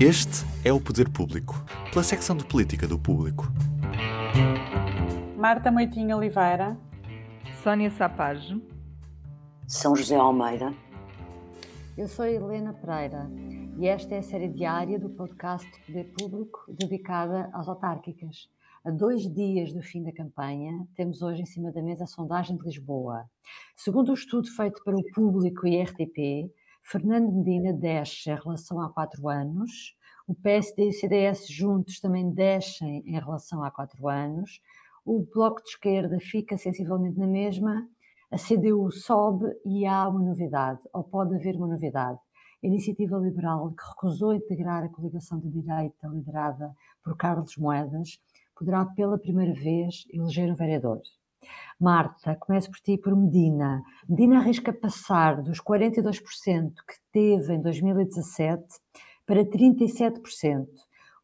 Este é o Poder Público, pela secção de política do Público. Marta Moitinho Oliveira. Sónia Sapage. São José Almeida. Eu sou Helena Pereira e esta é a série diária do podcast Poder Público dedicada às autárquicas. A dois dias do fim da campanha, temos hoje em cima da mesa a sondagem de Lisboa. Segundo o um estudo feito para o público e a RTP, Fernando Medina desce em relação a quatro anos, o PSD e o CDS juntos também descem em relação a quatro anos, o Bloco de Esquerda fica sensivelmente na mesma, a CDU sobe e há uma novidade, ou pode haver uma novidade. A Iniciativa Liberal, que recusou integrar a coligação de direita liderada por Carlos Moedas, poderá pela primeira vez eleger um vereador. Marta, começo por ti por Medina. Medina arrisca passar dos 42% que teve em 2017 para 37%.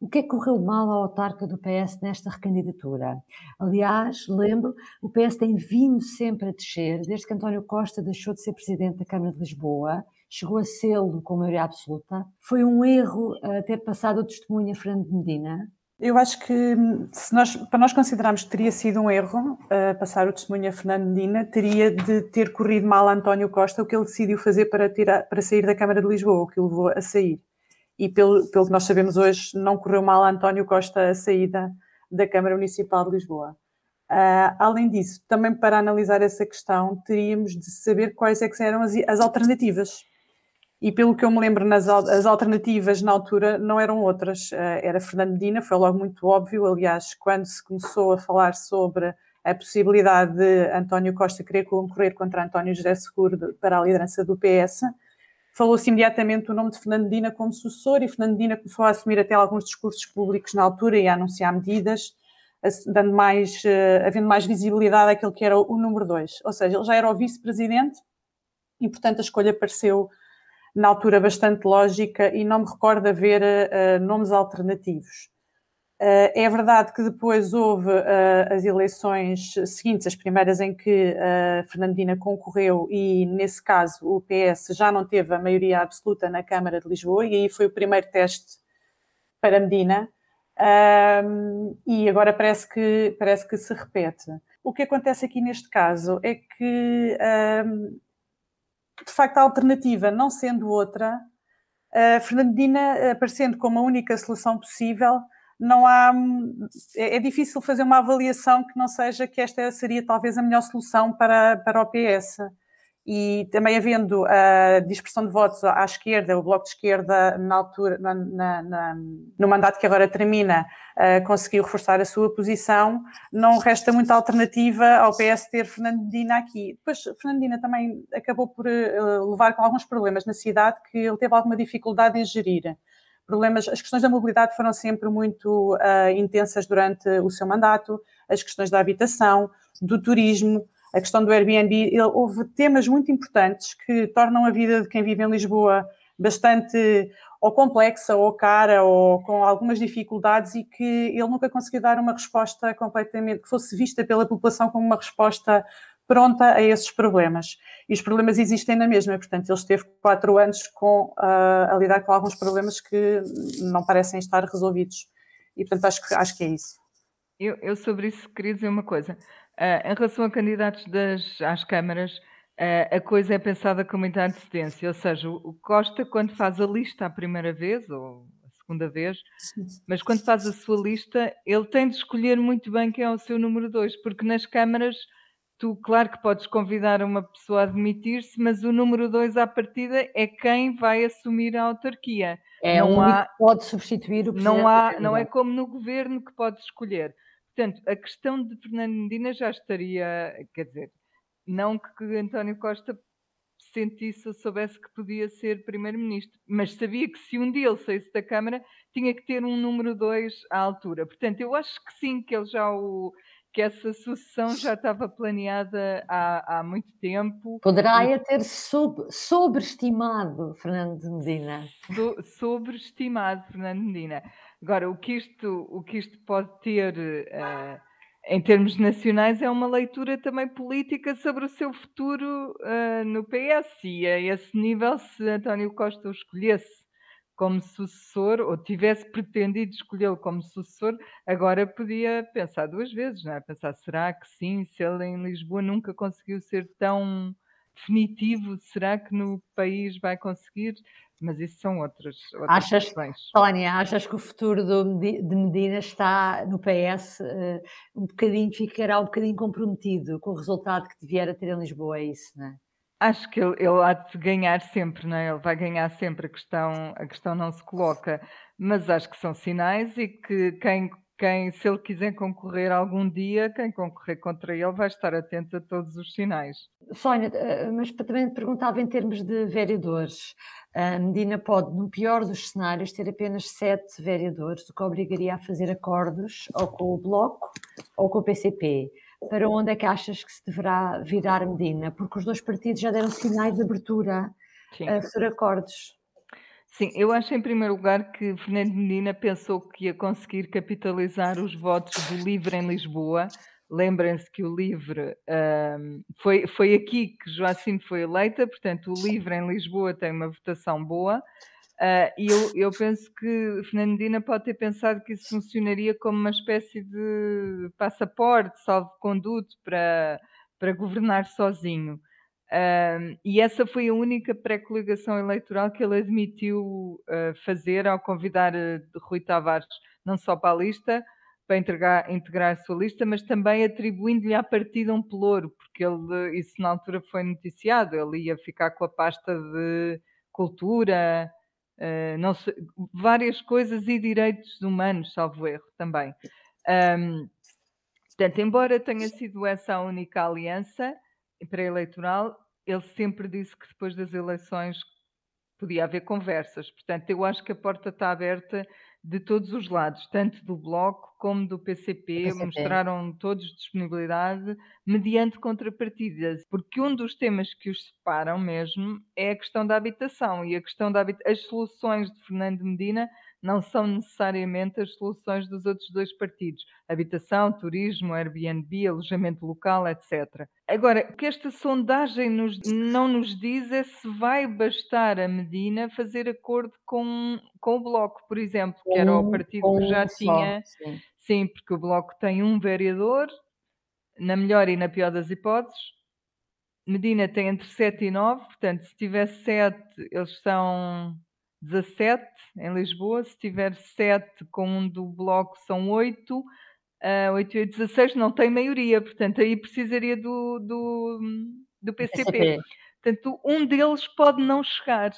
O que é que correu mal à autarca do PS nesta recandidatura? Aliás, lembro, o PS tem vindo sempre a descer, desde que António Costa deixou de ser presidente da Câmara de Lisboa, chegou a sê-lo com maioria absoluta. Foi um erro uh, ter passado o testemunho a Fernando Medina? Eu acho que se nós, para nós considerarmos que teria sido um erro uh, passar o testemunho a Fernando Medina, teria de ter corrido mal a António Costa o que ele decidiu fazer para, tirar, para sair da Câmara de Lisboa, o que o levou a sair. E pelo, pelo que nós sabemos hoje, não correu mal a António Costa a saída da Câmara Municipal de Lisboa. Uh, além disso, também para analisar essa questão, teríamos de saber quais é que eram as, as alternativas e pelo que eu me lembro, nas, as alternativas na altura não eram outras. Eh, era Fernando Medina, foi logo muito óbvio. Aliás, quando se começou a falar sobre a possibilidade de António Costa querer concorrer contra António José Seguro para a liderança do PS, falou-se imediatamente o nome de Fernando Medina como sucessor e Fernando Medina começou a assumir até alguns discursos públicos na altura e a anunciar medidas, dando mais, eh, havendo mais visibilidade àquele que era o número dois. Ou seja, ele já era o vice-presidente e, portanto, a escolha pareceu na altura bastante lógica e não me recordo haver uh, nomes alternativos. Uh, é verdade que depois houve uh, as eleições seguintes, as primeiras em que Fernandina concorreu e, nesse caso, o PS já não teve a maioria absoluta na Câmara de Lisboa e aí foi o primeiro teste para Medina e agora parece que, parece que se repete. O que acontece aqui neste caso é que de facto, a alternativa não sendo outra, a Fernandina aparecendo como a única solução possível, não há. É, é, difícil fazer uma avaliação que não seja que esta seria talvez a melhor solução para, para o PS e também havendo a dispersão de votos à esquerda, o Bloco de Esquerda, na altura, na, na, no mandato que agora termina, uh, conseguiu reforçar a sua posição, não resta muita alternativa ao PS ter Fernandina aqui. Depois, Fernandina também acabou por uh, levar com alguns problemas na cidade que ele teve alguma dificuldade em gerir. Problemas, as questões da mobilidade foram sempre muito uh, intensas durante o seu mandato, as questões da habitação, do turismo, a questão do Airbnb, houve temas muito importantes que tornam a vida de quem vive em Lisboa bastante ou complexa ou cara ou com algumas dificuldades e que ele nunca conseguiu dar uma resposta completamente que fosse vista pela população como uma resposta pronta a esses problemas. E os problemas existem na mesma, portanto, ele esteve quatro anos com, uh, a lidar com alguns problemas que não parecem estar resolvidos. E, portanto, acho que, acho que é isso. Eu, eu sobre isso queria dizer uma coisa. Uh, em relação a candidatos das, às câmaras, uh, a coisa é pensada com muita antecedência, ou seja, o Costa, quando faz a lista a primeira vez, ou a segunda vez, mas quando faz a sua lista, ele tem de escolher muito bem quem é o seu número dois, porque nas câmaras tu, claro que podes convidar uma pessoa a admitir-se, mas o número dois à partida é quem vai assumir a autarquia. É não há, pode substituir o presidente. Não, há, não é como no governo que pode escolher. Portanto, a questão de Fernando Medina já estaria, quer dizer, não que António Costa sentisse ou soubesse que podia ser primeiro-ministro, mas sabia que se um dia ele saísse da Câmara, tinha que ter um número dois à altura. Portanto, eu acho que sim, que ele já o que essa sucessão já estava planeada há, há muito tempo. Poderá e... ter sub, sobreestimado Fernando Medina. So, sobreestimado Fernando Medina. Agora, o que isto, o que isto pode ter uh, em termos nacionais é uma leitura também política sobre o seu futuro uh, no PS e a esse nível, se António Costa o escolhesse como sucessor, ou tivesse pretendido escolhê-lo como sucessor, agora podia pensar duas vezes, não é? Pensar, será que sim, se ele em Lisboa nunca conseguiu ser tão definitivo, será que no país vai conseguir? Mas isso são outras, outras achas, questões. Sónia, achas que o futuro do, de Medina está no PS uh, eh, um bocadinho, ficará um bocadinho comprometido com o resultado que vier a ter em Lisboa, é isso, não é? Acho que ele, ele há de ganhar sempre, não é? Ele vai ganhar sempre, a questão, a questão não se coloca. Mas acho que são sinais e que quem, quem, se ele quiser concorrer algum dia, quem concorrer contra ele vai estar atento a todos os sinais. Sónia, eh, mas também perguntava em termos de vereadores. A Medina pode, no pior dos cenários, ter apenas sete vereadores, o que obrigaria a fazer acordos ou com o Bloco ou com o PCP para onde é que achas que se deverá virar Medina? Porque os dois partidos já deram sinais de abertura Sim. a fazer acordos. Sim, eu acho em primeiro lugar que Fernando Medina pensou que ia conseguir capitalizar os votos do LIVRE em Lisboa. Lembrem-se que o LIVRE um, foi, foi aqui que Joacim foi eleita, portanto, o LIVRE em Lisboa tem uma votação boa. Uh, e eu, eu, penso que Fernandina pode ter pensado que isso funcionaria como uma espécie de passaporte, salvo-conduto para, para governar sozinho. Uh, e essa foi a única pré-coligação eleitoral que ele admitiu uh, fazer ao convidar Rui Tavares não só para a lista, para integrar, integrar a sua lista, mas também atribuindo-lhe à partida um pelouro, porque ele, isso na altura foi noticiado, ele ia ficar com a pasta de cultura, Uh, sei, várias coisas e direitos humanos, salvo erro também. Um, portanto, embora tenha sido essa a única aliança pré-eleitoral, ele sempre disse que depois das eleições podia haver conversas. Portanto, eu acho que a porta está aberta de todos os lados, tanto do Bloco como do PCP, PCP, mostraram todos disponibilidade mediante contrapartidas, porque um dos temas que os separam mesmo é a questão da habitação e a questão da as soluções de Fernando Medina não são necessariamente as soluções dos outros dois partidos: habitação, turismo, Airbnb, alojamento local, etc. Agora, o que esta sondagem nos, não nos diz é se vai bastar a Medina fazer acordo com, com o Bloco, por exemplo, que era o partido que já tinha. Sim. sim, porque o Bloco tem um vereador, na melhor e na pior das hipóteses. Medina tem entre 7 e 9, portanto, se tiver 7, eles são 17 em Lisboa, se tiver 7 com um do bloco são 8, uh, 8 e 16 não tem maioria, portanto aí precisaria do, do, do PCP. Portanto, um deles pode não chegar.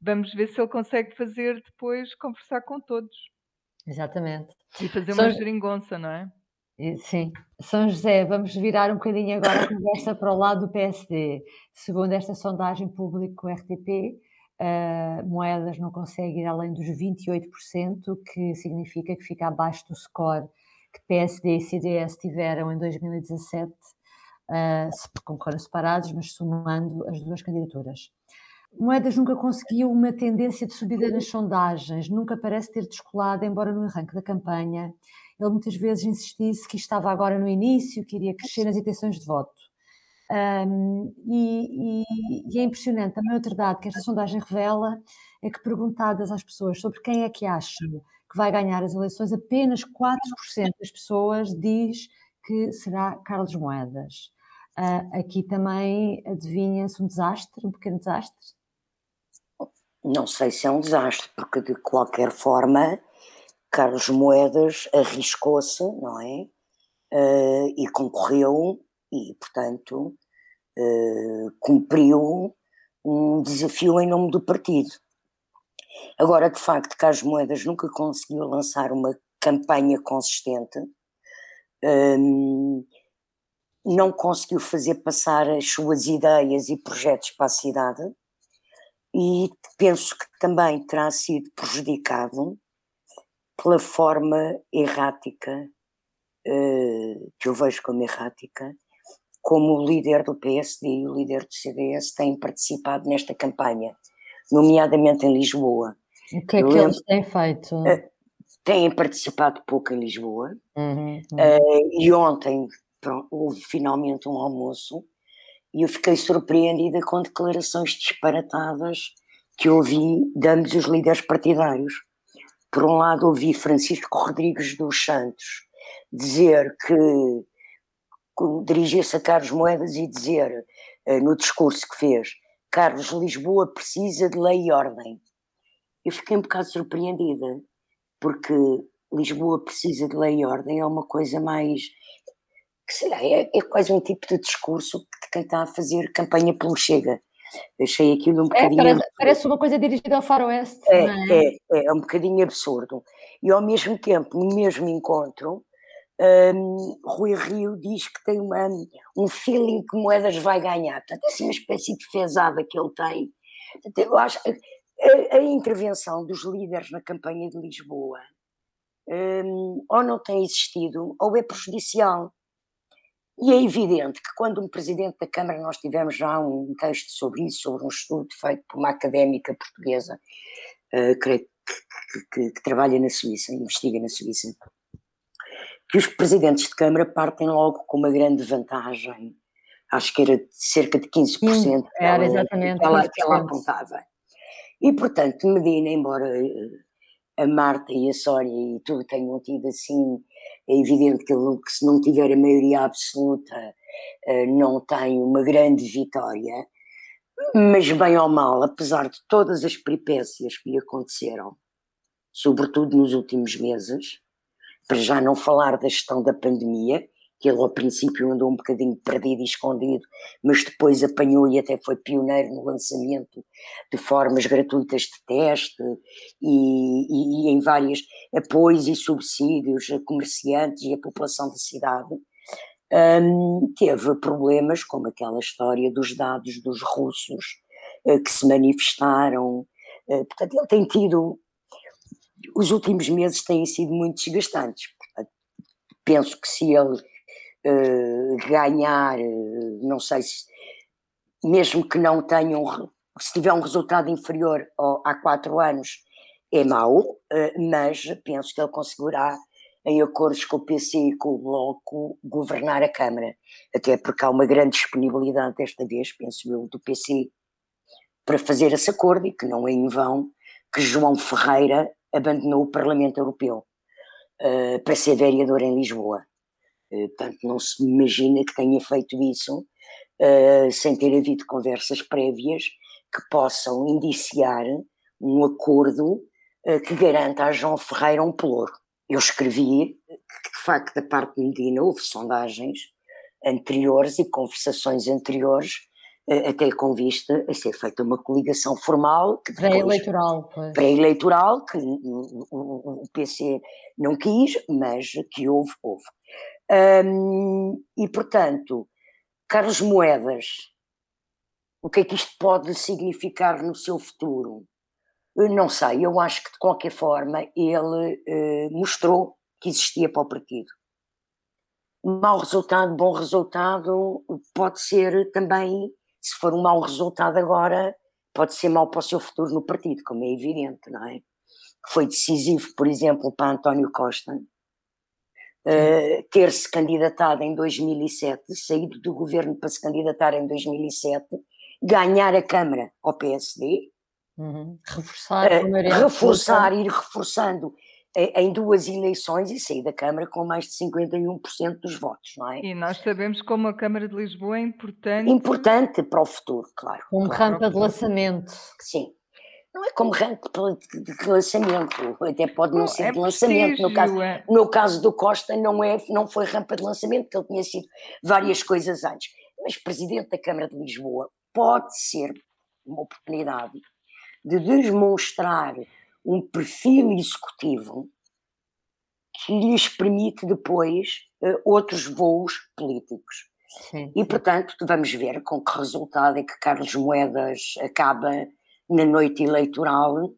Vamos ver se ele consegue fazer depois, conversar com todos. Exatamente. E fazer São... uma geringonça, não é? Sim. São José, vamos virar um bocadinho agora a conversa para o lado do PSD. Segundo esta sondagem pública RTP, uh, Moedas não consegue ir além dos 28%, o que significa que fica abaixo do score que PSD e CDS tiveram em 2017, uh, concorrem separados, mas somando as duas candidaturas. Moedas nunca conseguiu uma tendência de subida nas sondagens, nunca parece ter descolado, embora no arranque da campanha ele muitas vezes insistisse que estava agora no início, que iria crescer nas intenções de voto. Um, e, e, e, é impressionante também outra dado que esta sondagem revela é que perguntadas às pessoas sobre quem é que acham que vai ganhar as eleições, apenas 4% das pessoas diz que será Carlos Moedas. Uh, aqui também adivinha-se um desastre, um pequeno desastre? Não sei se é um desastre, porque de qualquer forma Carlos Moedas arriscou-se, não é? Uh, e concorreu e, portanto, uh, cumpriu um desafio em nome do partido. Agora, de facto, Carlos Moedas nunca conseguiu lançar uma campanha consistente, um, não conseguiu fazer passar as suas ideias e projetos para a cidade, e penso que também terá sido prejudicado pela forma errática, uh, que eu vejo como errática, como o líder do PSD e o líder do CDS têm participado nesta campanha, nomeadamente em Lisboa. O que é que eles têm feito? Uh, têm participado pouco em Lisboa uhum, uhum. Uh, e ontem pronto, houve finalmente um almoço e eu fiquei surpreendida com declarações disparatadas que ouvi de ambos os líderes partidários. Por um lado, ouvi Francisco Rodrigues dos Santos dizer que, dirigir-se a Carlos Moedas e dizer, uh, no discurso que fez, Carlos Lisboa precisa de lei e ordem. Eu fiquei um bocado surpreendida, porque Lisboa precisa de lei e ordem é uma coisa mais. sei lá, é, é quase um tipo de discurso de quem está a fazer campanha pelo Chega. Achei aquilo um é, bocadinho. É, parece, parece, uma coisa dirigida ao faroeste. É, é? é, é, um bocadinho absurdo. E ao mesmo tempo, no mesmo encontro, um, Rui Rio diz que tem uma, um feeling que Moedas vai ganhar. Portanto, assim uma espécie de fezada que ele tem. Portanto, eu acho a, a intervenção dos líderes na campanha de Lisboa um, ou não tem existido ou é prejudicial. E é evidente que quando um presidente da Câmara, nós tivemos já um texto sobre isso, sobre um estudo feito por uma académica portuguesa, uh, que, que, que, que, trabalha na Suíça, investiga na Suíça, que os presidentes de Câmara partem logo com uma grande vantagem, acho que era de cerca de 15%. Sim, era exatamente. Que ela, que ela apontava. E, portanto, Medina, embora a Marta e a Sónia e tudo tenham tido assim, é evidente que, ele, que se não tiver a maioria absoluta eh, não tem uma grande vitória, mas bem ou mal, apesar de todas as peripécias que lhe aconteceram, sobretudo nos últimos meses, para já não falar da gestão da pandemia, que ele ao princípio andou um bocadinho perdido e escondido, mas depois apanhou e até foi pioneiro no lançamento de formas gratuitas de teste e, e, e em vários apoios e subsídios a comerciantes e a população da cidade. Um, teve problemas como aquela história dos dados dos russos uh, que se manifestaram. Uh, portanto, ele tem tido os últimos meses têm sido muito desgastantes. penso que se ele uh, ganhar, uh, não sei se, mesmo que não tenham, se tiver um resultado inferior ao, há quatro anos, é mau, uh, mas penso que ele conseguirá, em acordos com o PC e com o Bloco, governar a Câmara. Até porque há uma grande disponibilidade desta vez, penso eu, do PC para fazer esse acordo e que não é em vão que João Ferreira abandonou o Parlamento Europeu uh, para ser vereador em Lisboa. Uh, portanto, não se imagina que tenha feito isso uh, sem ter havido conversas prévias que possam indiciar um acordo que garanta a João Ferreira um pelouro. Eu escrevi que, de facto, da parte de Medina houve sondagens anteriores e conversações anteriores até com vista a ser feita uma coligação formal. Pré-eleitoral. Pré-eleitoral, que o, PC não quis, mas que houve, houve. E, portanto, Carlos Moedas, o que é que isto pode significar no seu futuro? Eu não sei, eu acho que de qualquer forma ele uh, mostrou que existia para o partido. Mau resultado, bom resultado, pode ser também se for um mau resultado agora, pode ser mau para o seu futuro no partido, como é evidente, não é? Foi decisivo, por exemplo, para António Costa uh, ter-se candidatado em 2007, saído do governo para se candidatar em 2007, ganhar a Câmara ao PSD, uhum. reforçar, uh, reforçar, ir reforçando em duas eleições e sair da Câmara com mais de 51% dos votos, não é? E nós sabemos como a Câmara de Lisboa é importante. Importante para o futuro, claro. Como claro. rampa de lançamento. Sim. Não é como rampa de lançamento, até pode não ser é de lançamento. No caso, é. no caso do Costa, não, é, não foi rampa de lançamento, porque ele tinha sido várias coisas antes. Mas presidente da Câmara de Lisboa pode ser uma oportunidade de demonstrar um perfil executivo que lhes permite depois uh, outros voos políticos. Sim. E, portanto, vamos ver com que resultado é que Carlos Moedas acaba na noite eleitoral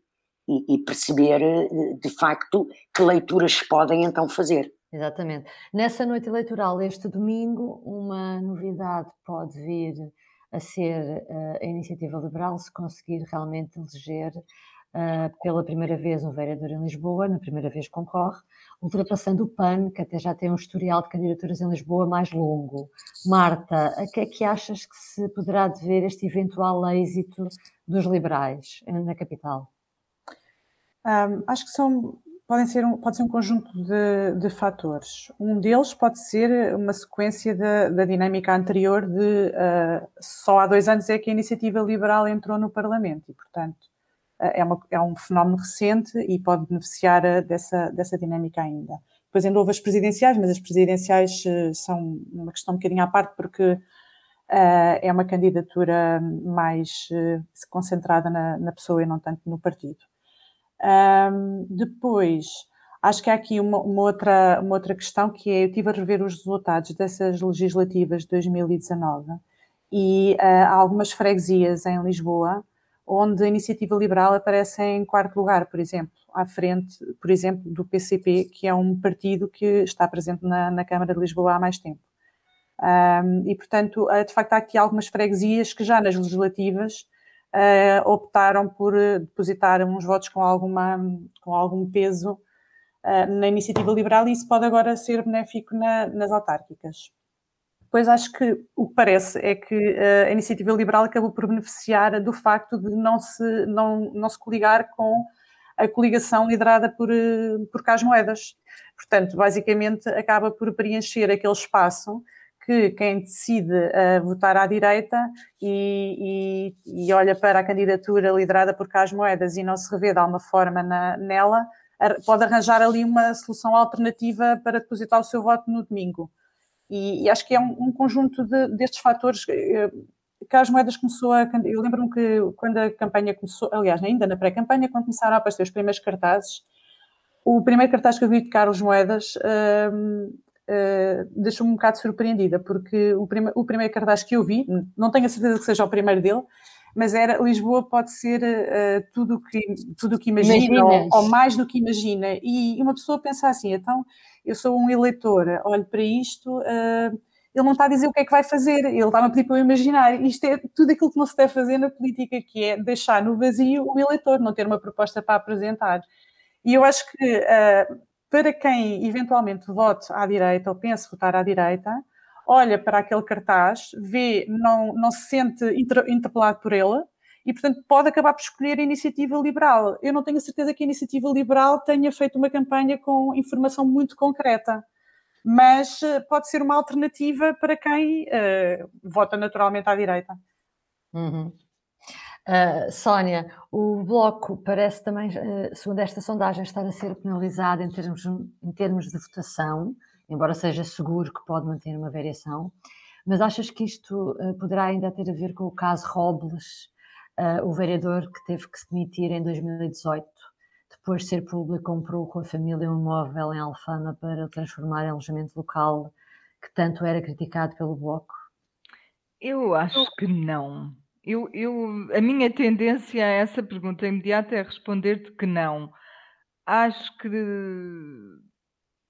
e, e perceber, eh, de facto, que leituras podem então fazer. Exatamente. Nessa noite eleitoral, este domingo, uma novidade pode vir a ser uh, a iniciativa liberal se conseguir realmente eleger uh, pela primeira vez um vereador em Lisboa, na primeira vez concorre, ultrapassando o PAN, que até já tem um historial de candidaturas em Lisboa mais longo. Marta, a que é que achas que se poderá dever este eventual êxito dos liberais na capital? Um, acho que são, podem ser um, pode ser um conjunto de, de fatores. Um deles pode ser uma sequência da, da dinâmica anterior de uh, só há dois anos é que a iniciativa liberal entrou no Parlamento e, portanto, é, uma, é, um fenómeno recente e pode beneficiar uh, dessa, dessa dinâmica ainda. Depois ainda houve as presidenciais, mas as presidenciais são uma questão um bocadinho à parte porque é uma candidatura mais concentrada na, na pessoa e não tanto no partido. Um, depois, acho que há aqui uma, uma, outra, uma outra questão que é, eu estive a rever os resultados dessas legislativas de 2019 e uh, há algumas freguesias em Lisboa onde a iniciativa liberal aparece em quarto lugar, por exemplo, à frente, por exemplo, do PCP, que é um partido que está presente na, na Câmara de Lisboa há mais tempo. Um, e, portanto, de facto, há aqui algumas freguesias que já nas legislativas uh, optaram por eh, depositar uns votos com, alguma, com algum peso uh, na iniciativa liberal e isso pode agora ser benéfico na, nas autárquicas. Pois acho que o que parece é que a iniciativa liberal acabou por beneficiar do facto de não se, não, não se coligar com a coligação liderada por, por Cas Moedas. Portanto, basicamente acaba por preencher aquele espaço que quem decide uh, votar à direita e, e, e, olha para a candidatura liderada por Cas Moedas e não se revê de alguma forma na, nela, pode arranjar ali uma solução alternativa para depositar o seu voto no domingo. E, e acho que é um, um conjunto de, destes fatores. Cas Moedas começou a. Eu lembro-me que quando a campanha começou, aliás, ainda na pré-campanha, quando começaram a aparecer os primeiros cartazes, o primeiro cartaz que eu vi de Carlos Moedas uh, uh, deixou-me um bocado surpreendida, porque o, prime o primeiro cartaz que eu vi, não tenho a certeza que seja o primeiro dele, mas era Lisboa pode ser uh, tudo que, o que imagina, ou, ou, mais do que imagina. E uma pessoa pensa assim, então, eu sou um eleitor, olho para isto, uh, ele não está a dizer o que é que vai fazer, ele está-me a pedir para eu imaginar. Isto é tudo aquilo que não se deve fazer na política, que é deixar no vazio o eleitor, não ter uma proposta para apresentar. E eu acho que uh, para quem eventualmente vote à direita ou pense votar à direita, olha para aquele cartaz, vê, não, não se sente interpelado por ele e, portanto, pode acabar por escolher a iniciativa liberal. Eu não tenho a certeza que a iniciativa liberal tenha feito uma campanha com informação muito concreta, mas eh, pode ser uma alternativa para quem uh, vota naturalmente à direita. Uhum. Uh, Sónia, o Bloco parece também, uh, segundo esta sondagem, estar a ser penalizado em termos, em termos de votação, embora seja seguro que pode manter uma variação. Mas achas que isto uh, poderá ainda ter a ver com o caso Robles, o vereador que teve que se demitir em 2018, depois de ser público, comprou com a família um imóvel em Alfama para transformar em alojamento local, que tanto era criticado pelo Bloco? Eu acho que não eu, eu, a minha tendência a essa pergunta imediata é responder-te que não. Acho que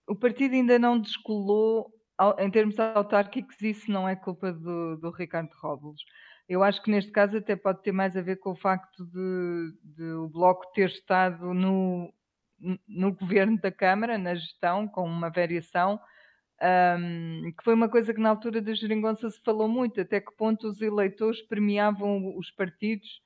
o partido ainda não descolou, em termos autárquicos, isso não é culpa do, do Ricardo Robles. Eu acho que neste caso até pode ter mais a ver com o facto de, de o Bloco ter estado no, no governo da Câmara, na gestão, com uma variação, um, que foi uma coisa que na altura da geringonça se falou muito, até que ponto os eleitores premiavam os partidos,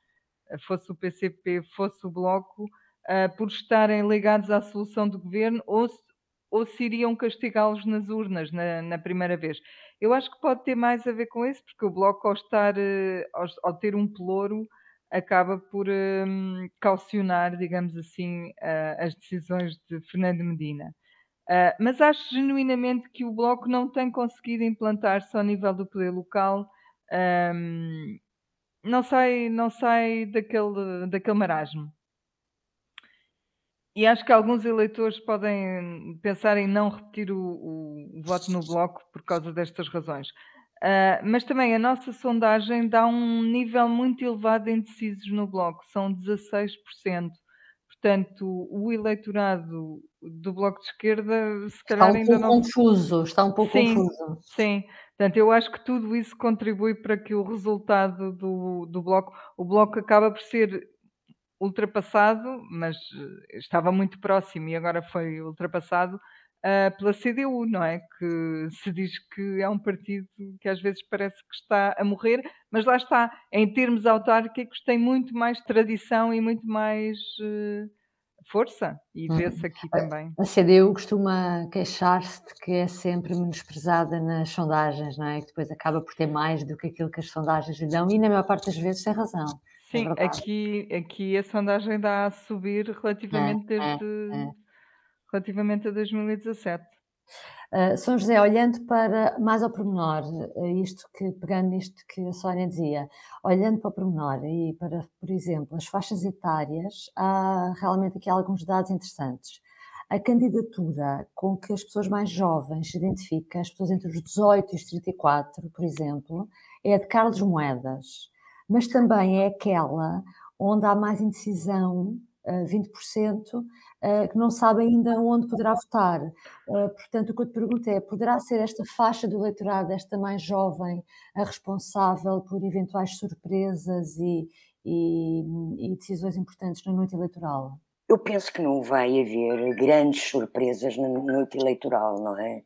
fosse o PCP, fosse o Bloco, uh, por estarem ligados à solução do governo ou se, ou se iriam castigá-los nas urnas na, na, primeira vez. Eu acho que pode ter mais a ver com isso, porque o Bloco, ao, estar, uh, ao, ao ter um pelouro, acaba por um, calcionar, digamos assim, uh, as decisões de Fernando Medina. Uh, mas acho genuinamente que o Bloco não tem conseguido implantar-se ao nível do poder local, um, não sai, não sai daquele, daquele marasmo. E acho que alguns eleitores podem pensar em não repetir o, o, o voto no Bloco por causa destas razões. Uh, mas também a nossa sondagem dá um nível muito elevado de indecisos no Bloco, são 16%. Portanto, o eleitorado do Bloco de Esquerda, se calhar está um ainda pouco não. confuso, está um pouco sim, confuso. Sim, portanto, eu acho que tudo isso contribui para que o resultado do, do Bloco, o Bloco acaba por ser ultrapassado, mas eh, estava muito próximo e agora foi ultrapassado uh, pela CDU, não é? Que se diz que é um partido que às vezes parece que está a morrer, mas lá está, em termos autárquicos, tem muito mais tradição e muito mais. Uh, força e hum. vê-se aqui também. A CDU costuma queixar-se de que é sempre menosprezada nas sondagens, não é? Que depois acaba por ter mais do que aquilo que as sondagens lhe dão e na maior parte das vezes tem razão. É Sim, é aqui, aqui a sondagem dá a subir relativamente é, é desde é, relativamente a 2017. Uh, São José, olhando para mais ao pormenor, uh, isto que, pegando nisto que a Sónia dizia, olhando para o pormenor e para, por exemplo, as faixas etárias, há realmente aqui alguns dados interessantes. A candidatura com que as pessoas mais jovens se identificam, as pessoas entre os 18 e os 34, por exemplo, é a de Carlos Moedas, mas também é aquela onde há mais indecisão 20%, eh, que não sabe ainda onde poderá votar. Eh, portanto, o que eu te pergunto é: poderá ser esta faixa do eleitorado, esta mais jovem, a responsável por eventuais surpresas e, e, e decisões importantes na noite eleitoral? Eu penso que não vai haver grandes surpresas na noite eleitoral, não é?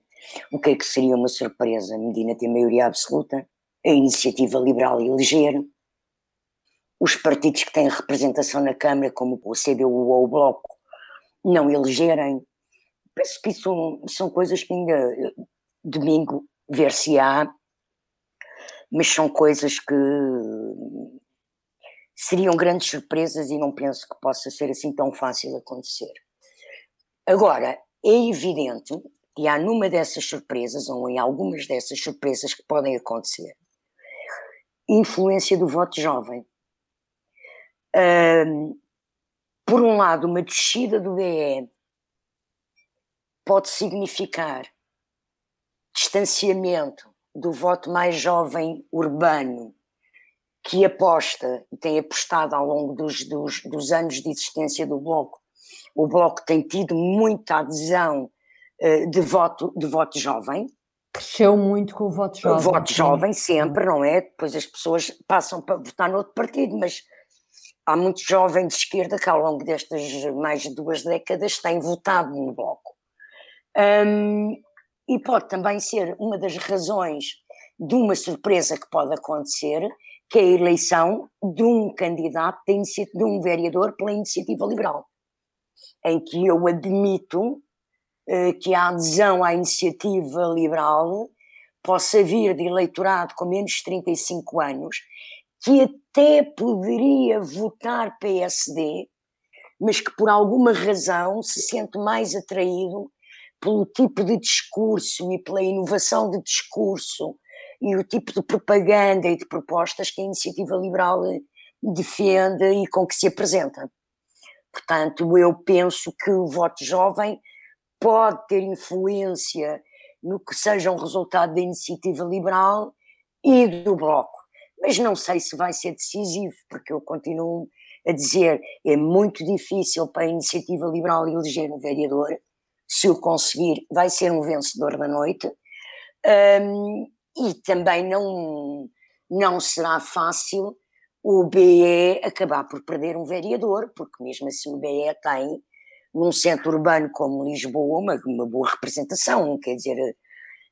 O que é que seria uma surpresa? Medina tem maioria absoluta, a iniciativa liberal eleger, os partidos que têm representação na Câmara, como o CDU ou o Bloco, não elegerem. Penso que isso são coisas que ainda domingo ver-se-á, mas são coisas que seriam grandes surpresas e não penso que possa ser assim tão fácil acontecer. Agora, é evidente que há numa dessas surpresas, ou em algumas dessas surpresas que podem acontecer, influência do voto jovem por um lado, uma descida do BE pode significar distanciamento do voto mais jovem urbano que aposta e tem apostado ao longo dos, dos, dos, anos de existência do Bloco. O Bloco tem tido muita adesão uh, de, voto, de voto jovem. Cresceu muito com o voto jovem. O voto jovem sempre, não é? Depois as pessoas passam para votar no outro partido, mas há muitos jovens de esquerda que ao longo destas mais de duas décadas têm votado no Bloco. Um, e pode também ser uma das razões de uma surpresa que pode acontecer, que é a eleição de um candidato, de, de um vereador pela iniciativa liberal, em que eu admito uh, que a adesão à iniciativa liberal possa vir de eleitorado com menos de 35 anos que até poderia votar PSD, mas que por alguma razão se sente mais atraído pelo tipo de discurso e pela inovação de discurso e o tipo de propaganda e de propostas que a iniciativa liberal defende e com que se apresenta. Portanto, eu penso que o voto jovem pode ter influência no que seja um resultado da iniciativa liberal e do Bloco mas não sei se vai ser decisivo, porque eu continuo a dizer é muito difícil para a iniciativa liberal eleger um vereador. Se o conseguir, vai ser um vencedor da noite. Um, e também não, não será fácil o BE acabar por perder um vereador, porque mesmo assim o BE tem, num centro urbano como Lisboa, uma, uma boa representação, quer dizer,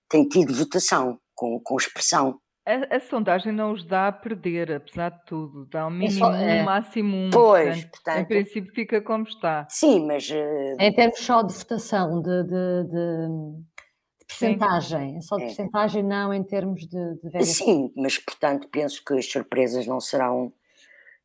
tem tido votação com, com expressão. A, a, sondagem não os dá a perder, apesar de tudo. Dá um é mínimo só, é. um, máximo um. Pois, portanto, portanto, Em princípio fica como está. Sim, mas. Uh... Em termos só de votação, de, de, de, de percentagem. Só de é. percentagem, não em termos de, de Sim, mas portanto penso que as surpresas não serão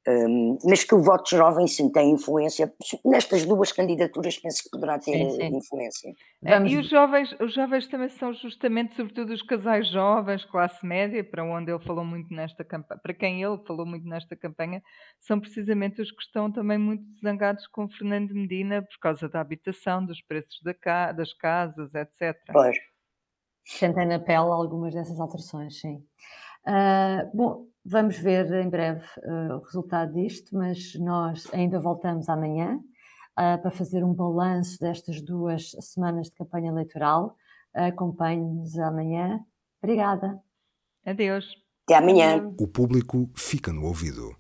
um, mas que o voto jovem sim tem influência. Nestas duas candidaturas penso que poderá ter sim, sim. influência. É, e os jovens, os jovens também são justamente, sobretudo os casais jovens, classe média, para onde ele falou muito nesta campanha, para quem ele falou muito nesta campanha, são precisamente os que estão também muito zangados com Fernando Medina por causa da habitação, dos preços da ca das casas, etc. Pois. Sentem na pele algumas dessas alterações, sim. Uh, bom, vamos ver em breve uh, o resultado disto, mas nós ainda voltamos amanhã uh, para fazer um balanço destas duas semanas de campanha eleitoral. Acompanhe-nos amanhã. Obrigada. Adeus. Até amanhã. O público fica no ouvido.